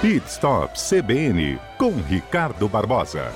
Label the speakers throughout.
Speaker 1: Pit Stop CBN com Ricardo Barbosa.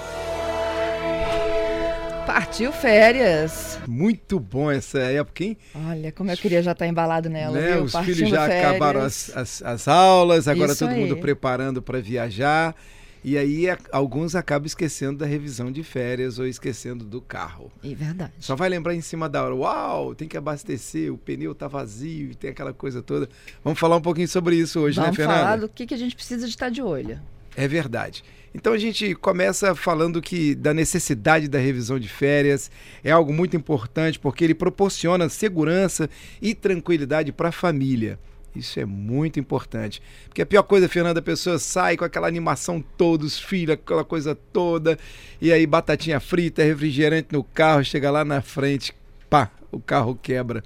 Speaker 2: Partiu férias.
Speaker 3: Muito bom essa época, hein?
Speaker 2: Olha, como eu queria já estar embalado nela.
Speaker 3: Né?
Speaker 2: Viu?
Speaker 3: Os
Speaker 2: Partindo
Speaker 3: filhos já
Speaker 2: férias.
Speaker 3: acabaram as, as, as aulas, agora
Speaker 2: Isso
Speaker 3: todo mundo
Speaker 2: aí.
Speaker 3: preparando para viajar. E aí a- alguns acabam esquecendo da revisão de férias ou esquecendo do carro.
Speaker 2: E verdade.
Speaker 3: Só vai lembrar em cima da hora. Uau, tem que abastecer, o pneu tá vazio, tem aquela coisa toda. Vamos falar um pouquinho sobre isso hoje,
Speaker 2: Vamos
Speaker 3: né, Fernanda?
Speaker 2: falar do que, que a gente precisa de estar de olho.
Speaker 3: É verdade. Então a gente começa falando que da necessidade da revisão de férias é algo muito importante porque ele proporciona segurança e tranquilidade para a família. Isso é muito importante. Porque a pior coisa, Fernanda, a pessoa sai com aquela animação toda, os filhos, aquela coisa toda, e aí batatinha frita, refrigerante no carro, chega lá na frente, pá, o carro quebra.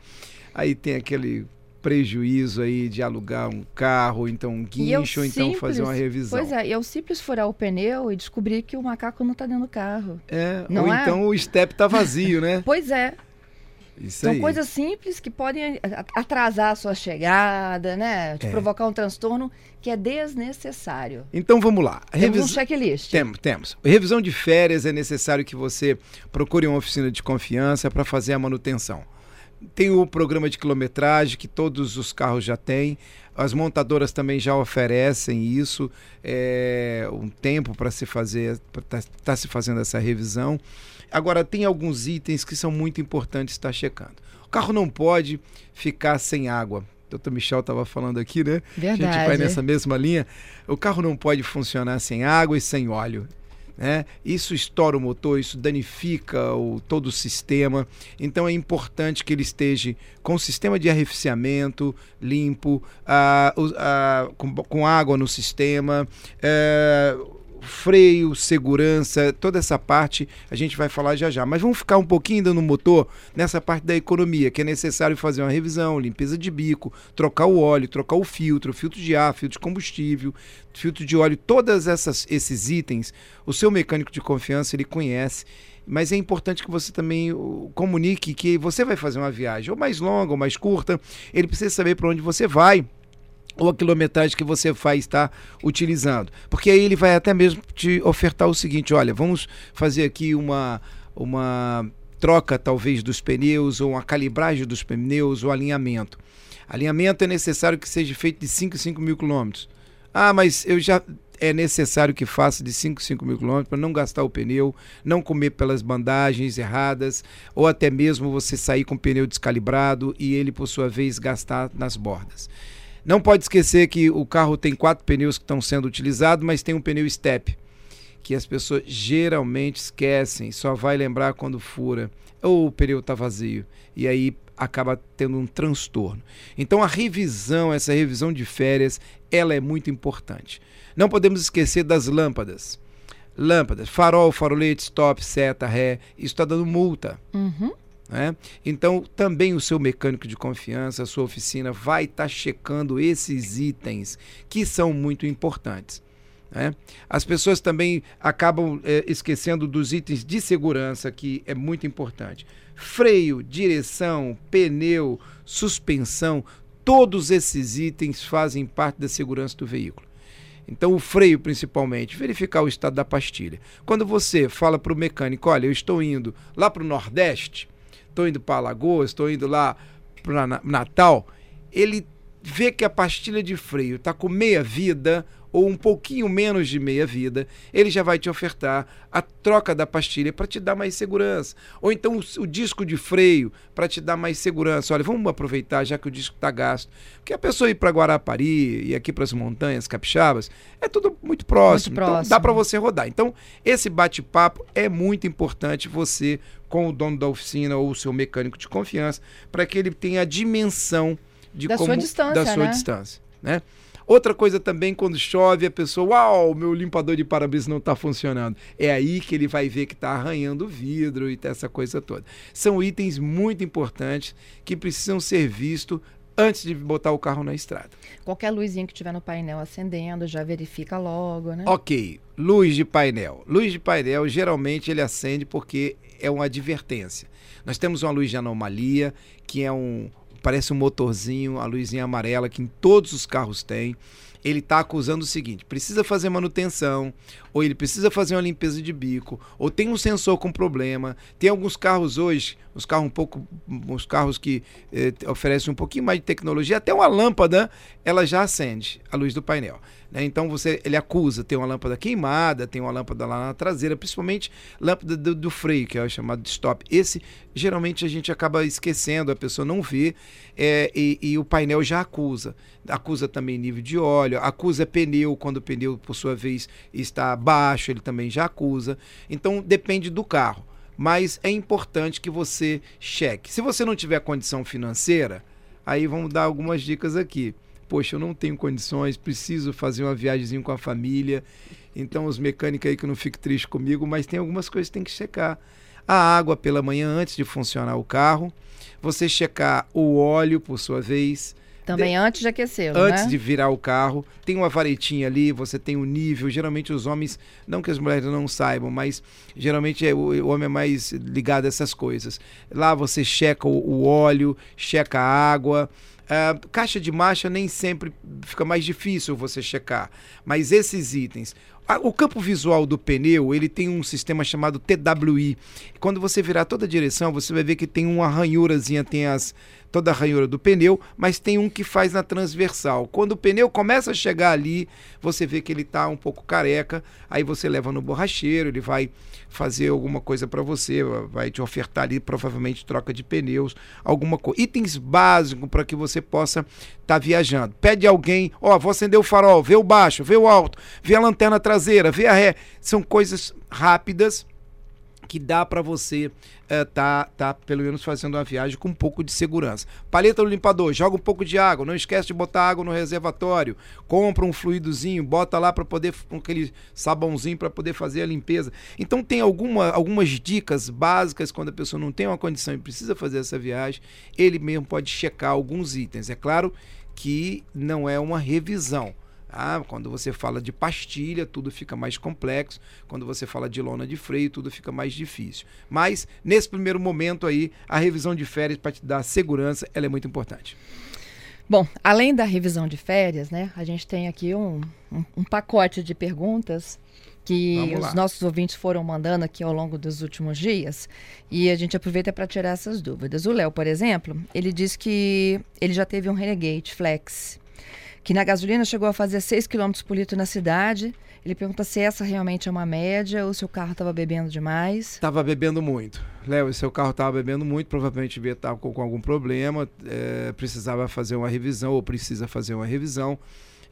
Speaker 3: Aí tem aquele prejuízo aí de alugar um carro, então um
Speaker 2: eu
Speaker 3: guincho, ou então fazer uma revisão.
Speaker 2: Pois é, e eu simples furar o pneu e descobrir que o macaco não está dentro do carro.
Speaker 3: É,
Speaker 2: Não
Speaker 3: ou
Speaker 2: é?
Speaker 3: então o step tá vazio, né?
Speaker 2: Pois é,
Speaker 3: Isso
Speaker 2: são
Speaker 3: aí.
Speaker 2: coisas simples que podem a- atrasar a sua chegada, né? Te
Speaker 3: É.
Speaker 2: provocar um transtorno que é desnecessário.
Speaker 3: Então vamos lá.
Speaker 2: Temos um
Speaker 3: Revis-
Speaker 2: checklist.
Speaker 3: Temos, temos. Revisão de férias é necessário que você procure uma oficina de confiança para fazer a manutenção. Tem o programa de quilometragem que todos os carros já têm. As montadoras também já oferecem isso, é, um tempo para se fazer, para tá, se fazendo essa revisão. Agora tem alguns itens que são muito importantes estar checando. O carro não pode ficar sem água. O Dr. Michel estava falando aqui, né? A gente vai
Speaker 2: Verdade.
Speaker 3: nessa mesma linha. O carro não pode funcionar sem água e sem óleo. Né? Isso estoura o motor, isso danifica o, todo o sistema. Então é importante que ele esteja com o sistema de arrefecimento limpo, ah, ah, com, com água no sistema, eh, freio, segurança, toda essa parte a gente vai falar já já. Mas vamos ficar um pouquinho ainda no motor, nessa parte da economia, que é necessário fazer uma revisão, limpeza de bico, trocar o óleo, trocar o filtro, filtro de ar, filtro de combustível, filtro de óleo, todos esses itens, o seu mecânico de confiança ele conhece. Mas é importante que você também comunique que você vai fazer uma viagem, ou mais longa, ou mais curta, ele precisa saber para onde você vai ou a quilometragem que você vai estar utilizando. Porque aí ele vai até mesmo te ofertar o seguinte: olha, vamos fazer aqui uma, uma troca talvez dos pneus, ou uma calibragem dos pneus, ou alinhamento. Alinhamento é necessário que seja feito de 5 em 5 mil quilômetros. Ah, mas eu já. É necessário que faça de 5 em 5 mil quilômetros para não gastar o pneu, não comer pelas bandagens erradas, ou até mesmo você sair com o pneu descalibrado e ele, por sua vez, gastar nas bordas. Não pode esquecer que o carro tem quatro pneus que estão sendo utilizados, mas tem um pneu step, que as pessoas geralmente esquecem, só vai lembrar quando fura, ou o pneu está vazio, e aí acaba tendo um transtorno. Então a revisão, essa revisão de férias, ela é muito importante. Não podemos esquecer das lâmpadas. Lâmpadas, farol, farolete, stop, seta, ré, isso está dando multa.
Speaker 2: Uhum.
Speaker 3: Né? Então, também o seu mecânico de confiança, a sua oficina, vai estar checando esses itens que são muito importantes. né? As pessoas também acabam eh, esquecendo dos itens de segurança, que é muito importante. Freio, direção, pneu, suspensão, todos esses itens fazem parte da segurança do veículo. Então, o freio, principalmente, verificar o estado da pastilha. Quando você fala para o mecânico: olha, eu estou indo lá para o Nordeste, estou indo para Alagoas, estou indo lá para Natal, ele vê que a pastilha de freio está com meia vida ou um pouquinho menos de meia vida, ele já vai te ofertar a troca da pastilha para te dar mais segurança. Ou então o, o disco de freio para te dar mais segurança. Olha, vamos aproveitar já que o disco está gasto. Porque a pessoa ir para Guarapari e aqui para as montanhas capixabas é tudo muito próximo.
Speaker 2: Muito
Speaker 3: Então
Speaker 2: próximo.
Speaker 3: dá para você rodar. Então esse bate-papo é muito importante você com o dono da oficina ou o seu mecânico de confiança para que ele tenha a dimensão de
Speaker 2: Da
Speaker 3: como,
Speaker 2: sua distância,
Speaker 3: da sua
Speaker 2: né?
Speaker 3: distância, né? Outra coisa também, quando chove, a pessoa, uau, meu limpador de para-brisa não está funcionando. É aí que ele vai ver que está arranhando o vidro e tá essa coisa toda. São itens muito importantes que precisam ser vistos antes de botar o carro na estrada.
Speaker 2: Qualquer luzinha que tiver no painel acendendo, já verifica logo, né?
Speaker 3: Ok, luz de painel. Luz de painel, geralmente ele acende porque é uma advertência. Nós temos uma luz de anomalia, que é um parece um motorzinho, a luzinha amarela que em todos os carros tem ele está acusando o seguinte: precisa fazer manutenção, ou ele precisa fazer uma limpeza de bico, ou tem um sensor com problema. Tem alguns carros hoje, os carros um pouco, os carros que eh, oferecem um pouquinho mais de tecnologia, até uma lâmpada, ela já acende a luz do painel. Né? Então você, ele acusa, tem uma lâmpada queimada, tem uma lâmpada lá na traseira, principalmente lâmpada do, do freio, que é o chamado de stop. Esse geralmente a gente acaba esquecendo, a pessoa não vê é, e, e, o painel já acusa. Acusa também nível de óleo, acusa pneu, quando o pneu, por sua vez, está baixo, ele também já acusa. Então depende do carro. Mas é importante que você cheque. Se você não tiver condição financeira, aí vamos dar algumas dicas aqui poxa, eu não tenho condições, preciso fazer uma viagem com a família. Então, os mecânicos aí que não fiquem tristes comigo, mas tem algumas coisas que tem que checar. A água pela manhã antes de funcionar o carro. Você checar o óleo, por sua vez.
Speaker 2: Também de... antes de aquecer,
Speaker 3: Antes
Speaker 2: né?
Speaker 3: de virar o carro. Tem uma varetinha ali, você tem o um nível. Geralmente os homens, não que as mulheres não saibam, mas geralmente é, o, o homem é mais ligado a essas coisas. Lá você checa o, o óleo, checa a água. Uh, caixa de marcha nem sempre fica mais difícil você checar, mas esses itens. O campo visual do pneu ele tem um sistema chamado TWI. Quando você virar toda a direção, você vai ver que tem uma ranhurazinha, tem as, toda a ranhura do pneu, mas tem um que faz na transversal. Quando o pneu começa a chegar ali, você vê que ele está um pouco careca, aí você leva no borracheiro, ele vai fazer alguma coisa para você, vai te ofertar ali provavelmente troca de pneus, alguma coisa. Itens básicos para que você possa estar tá viajando. Pede alguém, ó, oh, vou acender o farol, vê o baixo, vê o alto, vê a lanterna traseira, vê a ré. São coisas rápidas que dá para você uh, tá, tá pelo menos fazendo uma viagem com um pouco de segurança. Paleta do limpador, joga um pouco de água, não esquece de botar água no reservatório, compra um fluidozinho, bota lá para poder com aquele sabãozinho para poder fazer a limpeza. Então tem alguma, algumas dicas básicas quando a pessoa não tem uma condição e precisa fazer essa viagem, ele mesmo pode checar alguns itens. É claro que não é uma revisão ah, quando você fala de pastilha, tudo fica mais complexo. Quando você fala de lona de freio, tudo fica mais difícil. Mas, nesse primeiro momento aí, a revisão de férias para te dar segurança, ela é muito importante.
Speaker 2: Bom, além da revisão de férias, né, a gente tem aqui um, um, um pacote de perguntas que os nossos ouvintes foram mandando aqui ao longo dos últimos dias e a gente aproveita para tirar essas dúvidas. O Léo, por exemplo, ele diz que ele já teve um Renegade Flex que na gasolina chegou a fazer 6 km por litro na cidade. Ele pergunta se essa realmente é uma média ou se o carro estava bebendo demais.
Speaker 3: Estava bebendo muito. Léo, seu carro estava bebendo muito, provavelmente devia estar com, com algum problema, é, precisava fazer uma revisão ou precisa fazer uma revisão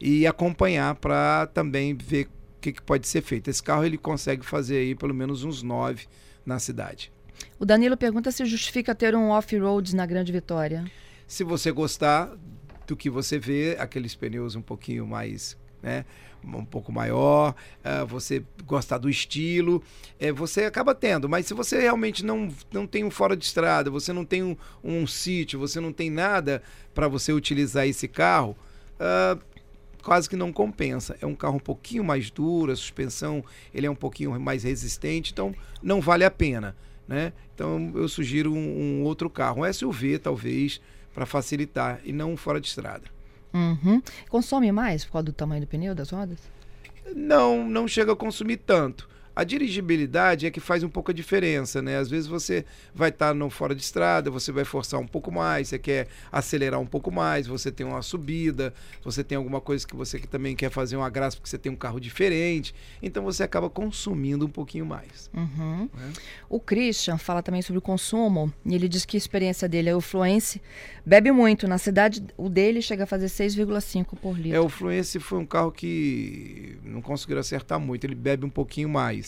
Speaker 3: e acompanhar para também ver o que, que, pode ser feito. Esse carro ele consegue fazer aí pelo menos uns 9 na cidade.
Speaker 2: O Danilo pergunta se justifica ter um off-road na Grande Vitória.
Speaker 3: Se você gostar, do que você vê aqueles pneus um pouquinho mais né, um pouco maior, uh, você gostar do estilo, é, você acaba tendo. Mas se você realmente não, não tem um fora de estrada, você não tem um, um sítio, você não tem nada para você utilizar esse carro, uh, quase que não compensa. É um carro um pouquinho mais duro, a suspensão ele é um pouquinho mais resistente, então não vale a pena. Né? Então eu sugiro um, um outro carro, um SUV talvez, para facilitar e não fora de estrada.
Speaker 2: Uhum. Consome mais por causa do tamanho do pneu das rodas?
Speaker 3: Não, não chega a consumir tanto. A dirigibilidade é que faz um pouco a diferença, né? Às vezes você vai estar tá no fora de estrada, você vai forçar um pouco mais, você quer acelerar um pouco mais, você tem uma subida, você tem alguma coisa que você também quer fazer uma graça porque você tem um carro diferente, então você acaba consumindo um pouquinho mais.
Speaker 2: Uhum. Né? O Christian fala também sobre o consumo e ele diz que a experiência dele é o Fluence, bebe muito, na cidade o dele chega a fazer 6,5 por litro.
Speaker 3: É, o Fluence foi um carro que não conseguiram acertar muito, ele bebe um pouquinho mais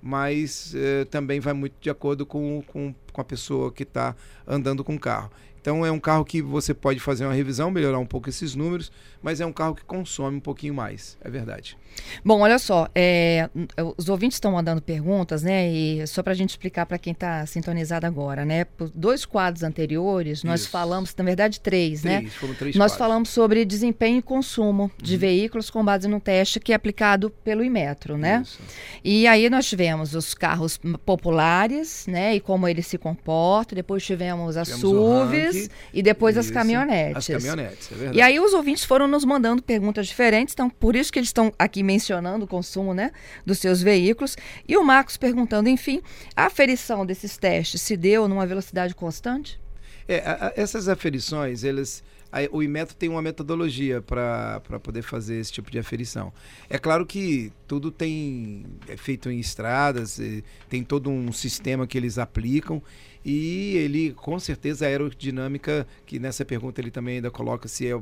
Speaker 3: Mas eh, também vai muito de acordo com, com, com a pessoa que está andando com o carro. Então é um carro que você pode fazer uma revisão, melhorar um pouco esses números, mas é um carro que consome um pouquinho mais, é verdade.
Speaker 2: Bom, olha só, é, os ouvintes estão mandando perguntas, né? E só para a gente explicar para quem está sintonizado agora, né? Por dois quadros anteriores, nós Isso. falamos, na verdade, três,
Speaker 3: três
Speaker 2: né?
Speaker 3: Foram três
Speaker 2: nós
Speaker 3: quadros.
Speaker 2: falamos sobre desempenho e consumo de uhum. veículos com base no teste que é aplicado pelo Imetro, né? Isso. E aí nós tivemos os carros populares, né? E como eles se comportam. Depois tivemos as tivemos SUVs E depois isso, as caminhonetes.
Speaker 3: As caminhonetes, é verdade.
Speaker 2: E aí os ouvintes foram nos mandando perguntas diferentes, então por isso que eles estão aqui mencionando o consumo né, dos seus veículos. E o Marcos perguntando, enfim, a aferição desses testes se deu numa velocidade constante?
Speaker 3: É, a, a, essas aferições, eles o Imetro tem uma metodologia para poder fazer esse tipo de aferição. É claro que tudo tem é feito em estradas, tem todo um sistema que eles aplicam e ele, com certeza, a aerodinâmica, que nessa pergunta ele também ainda coloca se é,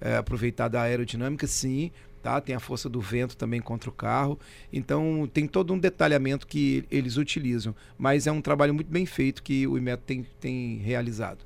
Speaker 3: é aproveitada a aerodinâmica, sim, tá? Tem a força do vento também contra o carro. Então tem todo um detalhamento que eles utilizam. Mas é um trabalho muito bem feito que o Imetro tem, tem realizado.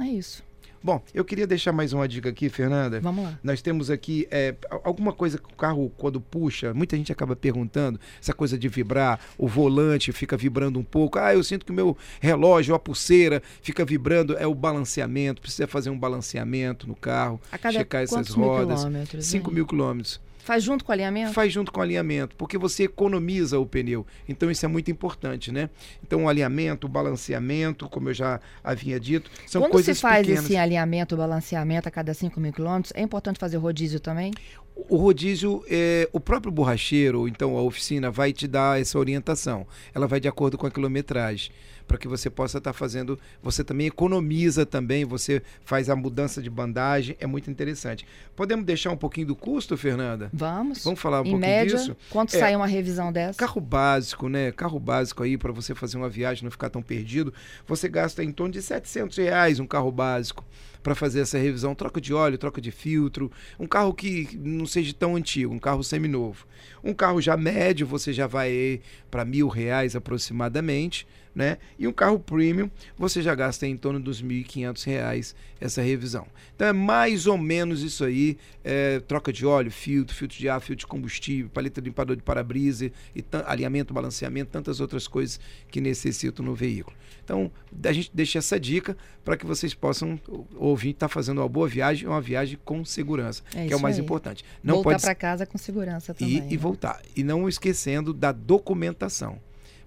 Speaker 2: É isso.
Speaker 3: Bom, eu queria deixar mais uma dica aqui, Fernanda.
Speaker 2: Vamos lá.
Speaker 3: Nós temos aqui é, alguma coisa que o carro, quando puxa, muita gente acaba perguntando, essa coisa de vibrar, o volante fica vibrando um pouco. Ah, eu sinto que o meu relógio, a pulseira, fica vibrando. É o balanceamento, precisa fazer um balanceamento no carro,
Speaker 2: a cada
Speaker 3: checar essas
Speaker 2: rodas.
Speaker 3: 5 mil quilômetros.
Speaker 2: Faz junto com o alinhamento?
Speaker 3: Faz junto com o alinhamento, porque você economiza o pneu. Então isso é muito importante, né? Então o alinhamento, o balanceamento, como eu já havia dito, são
Speaker 2: Quando
Speaker 3: coisas
Speaker 2: se faz
Speaker 3: pequenas.
Speaker 2: esse alinhamento, balanceamento a cada 5 mil quilômetros, é importante fazer rodízio também?
Speaker 3: O rodízio, é, o próprio borracheiro, então a oficina, vai te dar essa orientação. Ela vai de acordo com a quilometragem para que você possa estar tá fazendo. Você também economiza também, você faz a mudança de bandagem, é muito interessante. Podemos deixar um pouquinho do custo, Fernanda?
Speaker 2: Vamos.
Speaker 3: Vamos falar um
Speaker 2: em
Speaker 3: pouquinho
Speaker 2: média,
Speaker 3: disso?
Speaker 2: Quanto é, sai uma revisão dessa?
Speaker 3: Carro básico, né? Carro básico aí para você fazer uma viagem não ficar tão perdido, você gasta em torno de 700 reais um carro básico para fazer essa revisão, troca de óleo, troca de filtro, um carro que não seja tão antigo, um carro seminovo. Um carro já médio, você já vai para mil reais aproximadamente, né? E um carro premium, você já gasta em torno dos R$ 1.500 essa revisão. Então é mais ou menos isso aí, é, troca de óleo, filtro, filtro de ar, filtro de combustível, paleta limpador de para-brisa, e alinhamento, balanceamento, tantas outras coisas que necessitam no veículo. Então, a gente deixa essa dica para que vocês possam ouvir, estar tá fazendo uma boa viagem, uma viagem com segurança, é que é o mais
Speaker 2: aí.
Speaker 3: importante.
Speaker 2: Não voltar pode... para casa com segurança também.
Speaker 3: E, né? e voltar. E não esquecendo da documentação.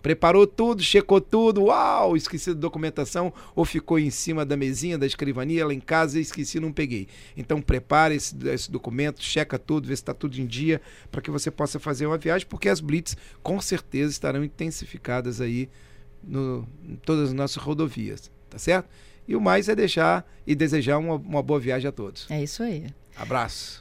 Speaker 3: Preparou tudo, checou tudo, uau, esqueci da documentação, ou ficou em cima da mesinha, da escrivania, lá em casa, esqueci, não peguei. Então prepare esse, esse documento, checa tudo, vê se está tudo em dia, para que você possa fazer uma viagem, porque as blitz com certeza estarão intensificadas aí no, em todas as nossas rodovias, tá certo? E o mais é deixar e desejar uma, uma boa viagem a todos.
Speaker 2: É isso aí.
Speaker 3: Abraço.